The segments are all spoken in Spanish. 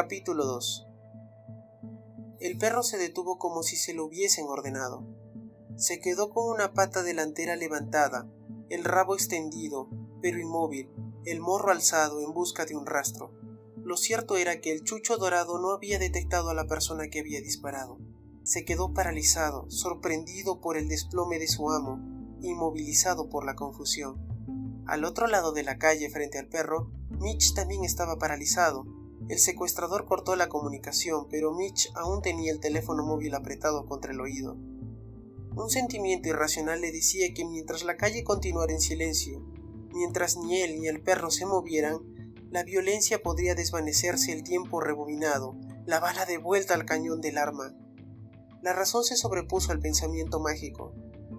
Capítulo 2 El perro se detuvo como si se lo hubiesen ordenado. Se quedó con una pata delantera levantada, el rabo extendido, pero inmóvil, el morro alzado en busca de un rastro. Lo cierto era que el chucho dorado no había detectado a la persona que había disparado. Se quedó paralizado, sorprendido por el desplome de su amo, inmovilizado por la confusión. Al otro lado de la calle, frente al perro, Mitch también estaba paralizado. El secuestrador cortó la comunicación, pero Mitch aún tenía el teléfono móvil apretado contra el oído. Un sentimiento irracional le decía que mientras la calle continuara en silencio, mientras ni él ni el perro se movieran, la violencia podría desvanecerse el tiempo rebobinado, la bala de vuelta al cañón del arma. La razón se sobrepuso al pensamiento mágico.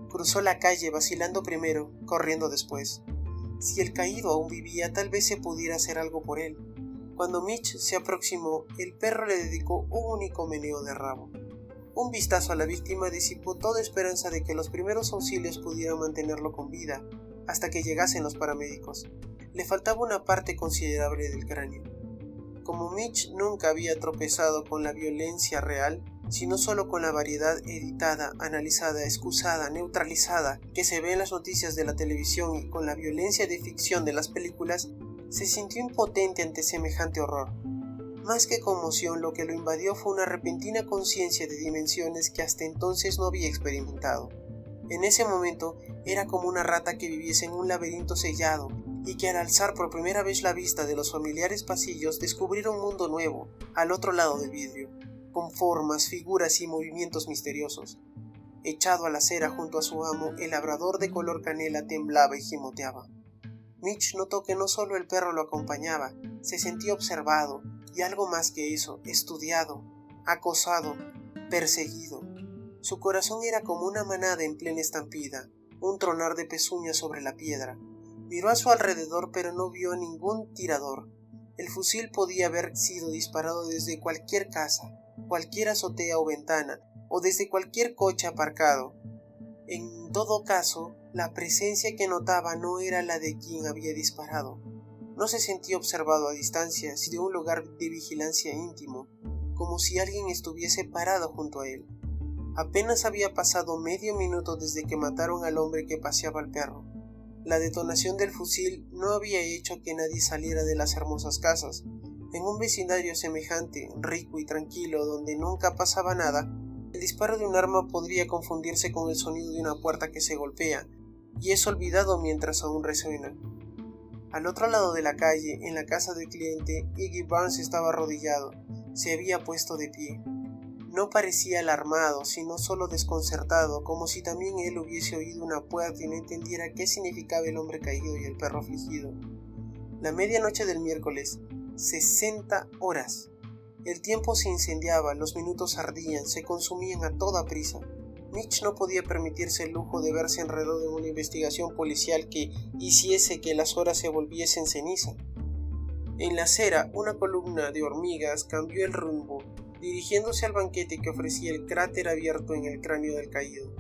Cruzó la calle vacilando primero, corriendo después. Si el caído aún vivía, tal vez se pudiera hacer algo por él. Cuando Mitch se aproximó, el perro le dedicó un único meneo de rabo. Un vistazo a la víctima disipó toda esperanza de que los primeros auxilios pudieran mantenerlo con vida, hasta que llegasen los paramédicos. Le faltaba una parte considerable del cráneo. Como Mitch nunca había tropezado con la violencia real, sino solo con la variedad editada, analizada, excusada, neutralizada que se ve en las noticias de la televisión y con la violencia de ficción de las películas, se sintió impotente ante semejante horror. Más que conmoción, lo que lo invadió fue una repentina conciencia de dimensiones que hasta entonces no había experimentado. En ese momento era como una rata que viviese en un laberinto sellado y que al alzar por primera vez la vista de los familiares pasillos descubriera un mundo nuevo, al otro lado del vidrio con formas, figuras y movimientos misteriosos. Echado a la acera junto a su amo, el labrador de color canela temblaba y gimoteaba. Mitch notó que no solo el perro lo acompañaba, se sentía observado y algo más que eso, estudiado, acosado, perseguido. Su corazón era como una manada en plena estampida, un tronar de pezuñas sobre la piedra. Miró a su alrededor pero no vio ningún tirador. El fusil podía haber sido disparado desde cualquier casa, cualquier azotea o ventana, o desde cualquier coche aparcado. En todo caso, la presencia que notaba no era la de quien había disparado. No se sentía observado a distancia, sino un lugar de vigilancia íntimo, como si alguien estuviese parado junto a él. Apenas había pasado medio minuto desde que mataron al hombre que paseaba al perro. La detonación del fusil no había hecho que nadie saliera de las hermosas casas, en un vecindario semejante, rico y tranquilo, donde nunca pasaba nada, el disparo de un arma podría confundirse con el sonido de una puerta que se golpea, y es olvidado mientras aún resuena. Al otro lado de la calle, en la casa del cliente, Iggy Barnes estaba arrodillado, se había puesto de pie. No parecía alarmado, sino solo desconcertado, como si también él hubiese oído una puerta y no entendiera qué significaba el hombre caído y el perro afligido. La medianoche del miércoles, 60 horas. El tiempo se incendiaba, los minutos ardían, se consumían a toda prisa. Mitch no podía permitirse el lujo de verse enredado en una investigación policial que hiciese que las horas se volviesen ceniza. En la acera, una columna de hormigas cambió el rumbo, dirigiéndose al banquete que ofrecía el cráter abierto en el cráneo del caído.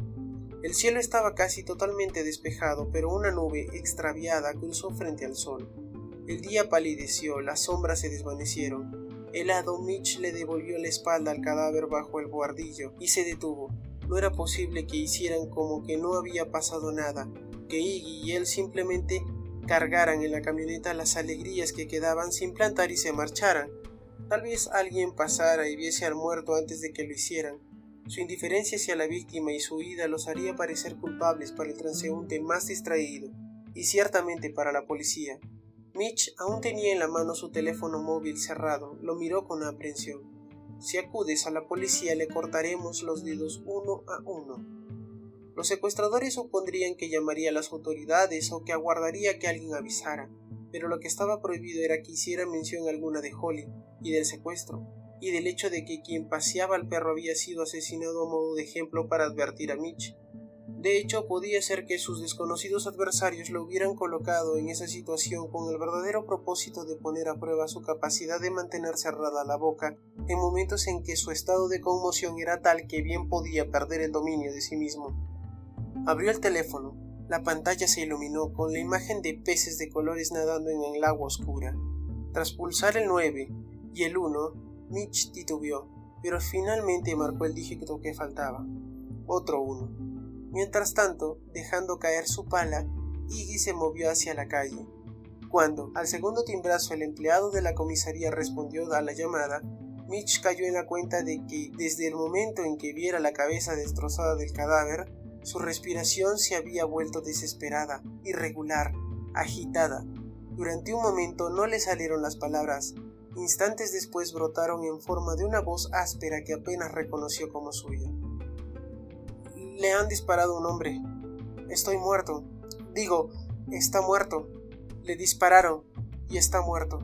El cielo estaba casi totalmente despejado, pero una nube extraviada cruzó frente al sol. El día palideció, las sombras se desvanecieron. Helado Mitch le devolvió la espalda al cadáver bajo el guardillo y se detuvo. No era posible que hicieran como que no había pasado nada, que Iggy y él simplemente cargaran en la camioneta las alegrías que quedaban sin plantar y se marcharan. Tal vez alguien pasara y viese al muerto antes de que lo hicieran. Su indiferencia hacia la víctima y su huida los haría parecer culpables para el transeúnte más distraído, y ciertamente para la policía. Mitch aún tenía en la mano su teléfono móvil cerrado, lo miró con aprensión. Si acudes a la policía le cortaremos los dedos uno a uno. Los secuestradores supondrían que llamaría a las autoridades o que aguardaría que alguien avisara, pero lo que estaba prohibido era que hiciera mención alguna de Holly y del secuestro, y del hecho de que quien paseaba al perro había sido asesinado a modo de ejemplo para advertir a Mitch. De hecho, podía ser que sus desconocidos adversarios lo hubieran colocado en esa situación con el verdadero propósito de poner a prueba su capacidad de mantener cerrada la boca en momentos en que su estado de conmoción era tal que bien podía perder el dominio de sí mismo. Abrió el teléfono. La pantalla se iluminó con la imagen de peces de colores nadando en el agua oscura. Tras pulsar el 9 y el 1, Mitch titubeó, pero finalmente marcó el dígito que faltaba. Otro uno. Mientras tanto, dejando caer su pala, Iggy se movió hacia la calle. Cuando, al segundo timbrazo, el empleado de la comisaría respondió a la llamada, Mitch cayó en la cuenta de que, desde el momento en que viera la cabeza destrozada del cadáver, su respiración se había vuelto desesperada, irregular, agitada. Durante un momento no le salieron las palabras, instantes después brotaron en forma de una voz áspera que apenas reconoció como suya. Le han disparado un hombre. Estoy muerto. Digo, está muerto. Le dispararon y está muerto.